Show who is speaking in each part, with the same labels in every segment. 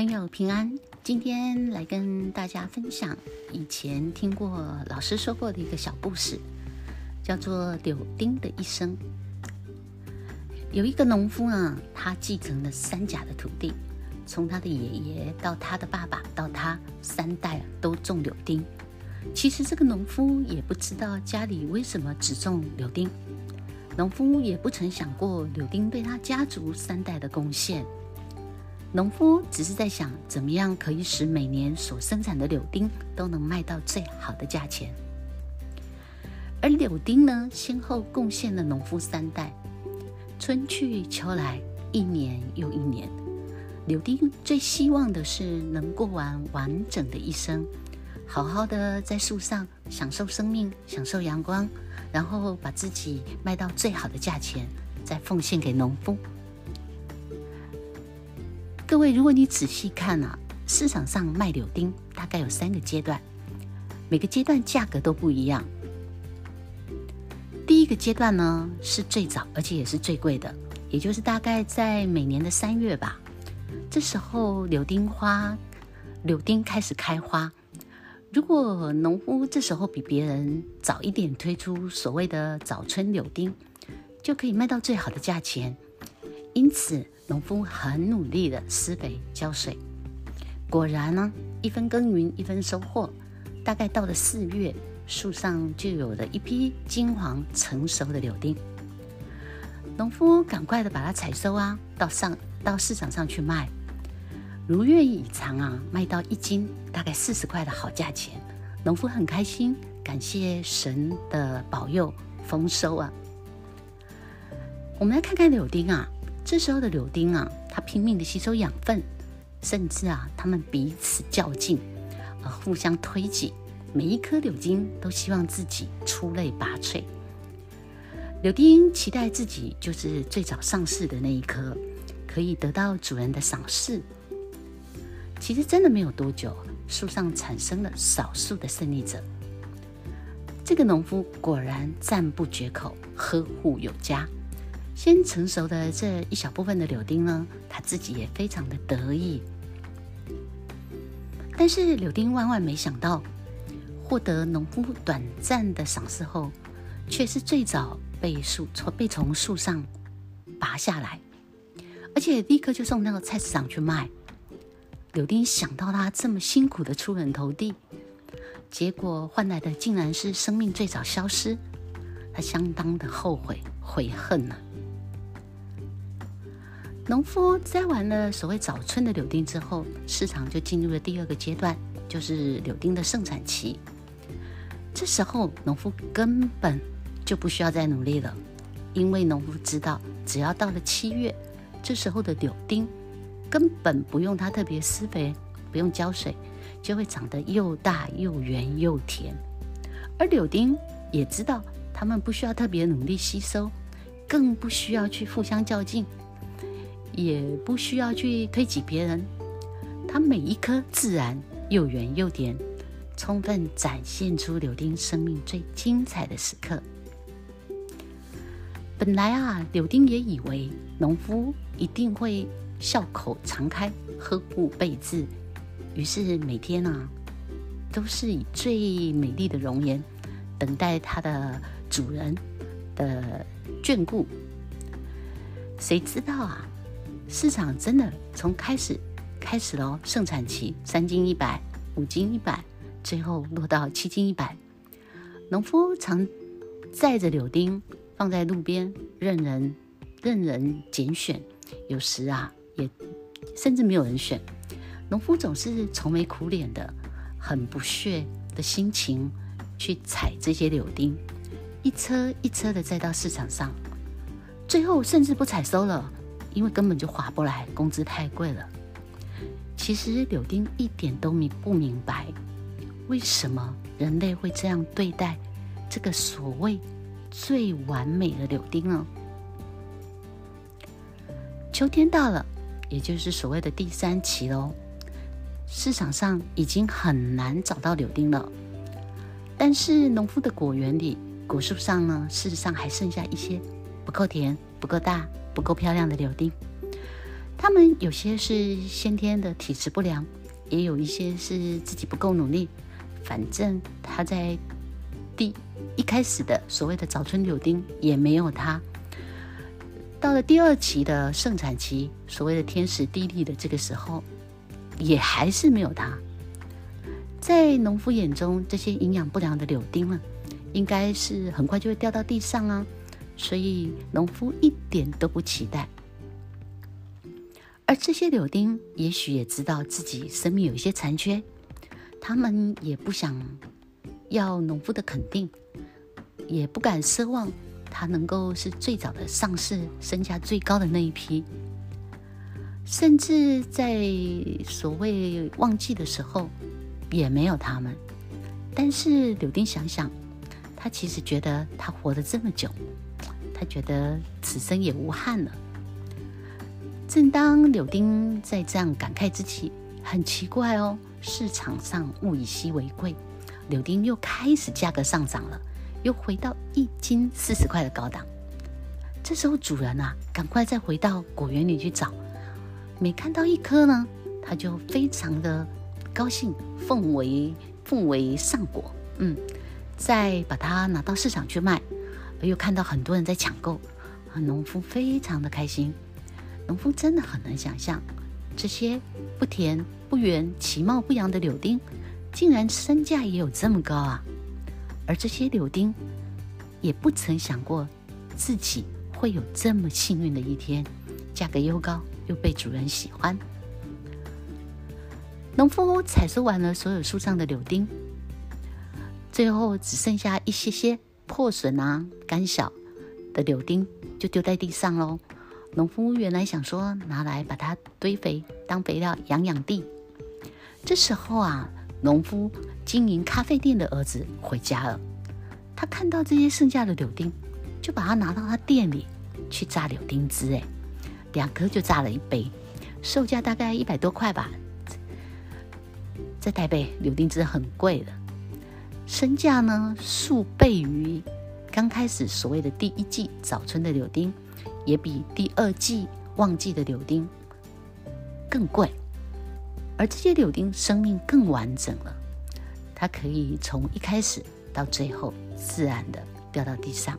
Speaker 1: 朋友平安，今天来跟大家分享以前听过老师说过的一个小故事，叫做柳丁的一生。有一个农夫啊，他继承了三甲的土地，从他的爷爷到他的爸爸到他三代都种柳丁。其实这个农夫也不知道家里为什么只种柳丁，农夫也不曾想过柳丁对他家族三代的贡献。农夫只是在想，怎么样可以使每年所生产的柳丁都能卖到最好的价钱。而柳丁呢，先后贡献了农夫三代，春去秋来，一年又一年。柳丁最希望的是能过完完整的一生，好好的在树上享受生命，享受阳光，然后把自己卖到最好的价钱，再奉献给农夫。各位，如果你仔细看啊，市场上卖柳丁大概有三个阶段，每个阶段价格都不一样。第一个阶段呢是最早，而且也是最贵的，也就是大概在每年的三月吧。这时候柳丁花，柳丁开始开花。如果农夫这时候比别人早一点推出所谓的早春柳丁，就可以卖到最好的价钱。因此。农夫很努力的施肥浇水，果然呢，一分耕耘一分收获。大概到了四月，树上就有了一批金黄成熟的柳丁。农夫赶快的把它采收啊，到上到市场上去卖，如愿以偿啊，卖到一斤大概四十块的好价钱。农夫很开心，感谢神的保佑，丰收啊。我们来看看柳丁啊。这时候的柳丁啊，它拼命的吸收养分，甚至啊，它们彼此较劲，啊，互相推挤。每一颗柳丁都希望自己出类拔萃。柳丁期待自己就是最早上市的那一颗，可以得到主人的赏识。其实真的没有多久，树上产生了少数的胜利者。这个农夫果然赞不绝口，呵护有加。先成熟的这一小部分的柳丁呢，他自己也非常的得意。但是柳丁万万没想到，获得农夫短暂的赏识后，却是最早被树从被从树上拔下来，而且立刻就送那个菜市场去卖。柳丁想到他这么辛苦的出人头地，结果换来的竟然是生命最早消失，他相当的后悔悔恨呢。农夫摘完了所谓早春的柳丁之后，市场就进入了第二个阶段，就是柳丁的盛产期。这时候，农夫根本就不需要再努力了，因为农夫知道，只要到了七月，这时候的柳丁根本不用他特别施肥，不用浇水，就会长得又大又圆又甜。而柳丁也知道，他们不需要特别努力吸收，更不需要去互相较劲。也不需要去推挤别人，它每一颗自然又圆又甜，充分展现出柳丁生命最精彩的时刻。本来啊，柳丁也以为农夫一定会笑口常开，呵护备至，于是每天啊，都是以最美丽的容颜等待它的主人的眷顾。谁知道啊？市场真的从开始开始喽，盛产期三斤一百，五斤一百，最后落到七斤一百。农夫常载着柳丁放在路边，任人任人拣选。有时啊，也甚至没有人选。农夫总是愁眉苦脸的，很不屑的心情去采这些柳丁，一车一车的载到市场上，最后甚至不采收了。因为根本就划不来，工资太贵了。其实柳丁一点都明不明白，为什么人类会这样对待这个所谓最完美的柳丁呢？秋天到了，也就是所谓的第三期喽。市场上已经很难找到柳丁了，但是农夫的果园里，果树上呢，事实上还剩下一些不够甜、不够大。不够漂亮的柳丁，他们有些是先天的体质不良，也有一些是自己不够努力。反正他在第一开始的所谓的早春柳丁也没有他。到了第二期的盛产期，所谓的天时地利的这个时候，也还是没有它。在农夫眼中，这些营养不良的柳丁呢，应该是很快就会掉到地上啊，所以农夫一点都不期待。而这些柳丁也许也知道自己生命有一些残缺，他们也不想要农夫的肯定，也不敢奢望。他能够是最早的上市、身价最高的那一批，甚至在所谓旺季的时候也没有他们。但是柳丁想想，他其实觉得他活了这么久，他觉得此生也无憾了。正当柳丁在这样感慨之际，很奇怪哦，市场上物以稀为贵，柳丁又开始价格上涨了。又回到一斤四十块的高档，这时候主人啊，赶快再回到果园里去找，每看到一颗呢，他就非常的高兴，奉为奉为上果，嗯，再把它拿到市场去卖，又看到很多人在抢购，啊，农夫非常的开心，农夫真的很难想象，这些不甜不圆、其貌不扬的柳丁，竟然身价也有这么高啊！而这些柳丁也不曾想过自己会有这么幸运的一天，价格又高又被主人喜欢。农夫采收完了所有树上的柳丁，最后只剩下一些些破损啊、干小的柳丁，就丢在地上喽。农夫原来想说拿来把它堆肥当肥料养养地，这时候啊，农夫。经营咖啡店的儿子回家了，他看到这些剩下的柳丁，就把它拿到他店里去榨柳丁汁。哎，两颗就榨了一杯，售价大概一百多块吧。在台北，柳丁汁很贵的，身价呢数倍于刚开始所谓的第一季早春的柳丁，也比第二季旺季的柳丁更贵。而这些柳丁生命更完整了。它可以从一开始到最后自然的掉到地上，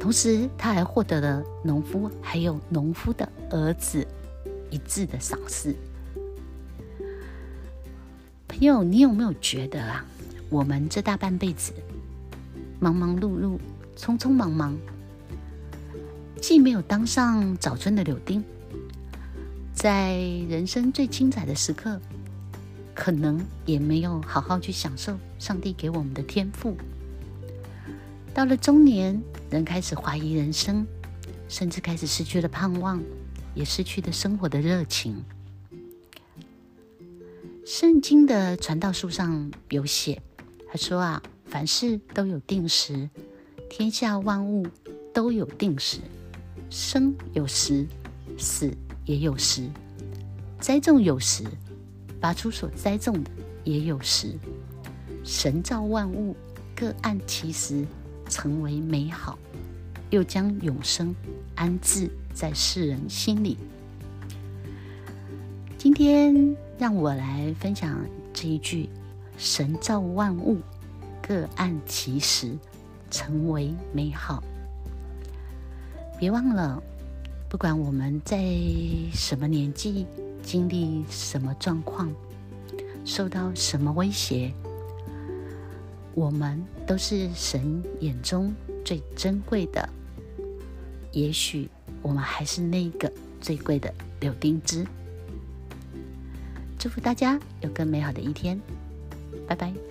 Speaker 1: 同时他还获得了农夫还有农夫的儿子一致的赏识。朋友，你有没有觉得啊，我们这大半辈子忙忙碌碌、匆匆忙忙，既没有当上早春的柳丁，在人生最精彩的时刻。可能也没有好好去享受上帝给我们的天赋。到了中年，人开始怀疑人生，甚至开始失去了盼望，也失去了生活的热情。圣经的传道书上有写，他说啊，凡事都有定时，天下万物都有定时，生有时，死也有时，栽种有时。拔出所栽种的也有时，神造万物各按其时成为美好，又将永生安置在世人心里。今天让我来分享这一句：神造万物各按其时成为美好。别忘了，不管我们在什么年纪。经历什么状况，受到什么威胁，我们都是神眼中最珍贵的。也许我们还是那个最贵的柳丁枝。祝福大家有个美好的一天，拜拜。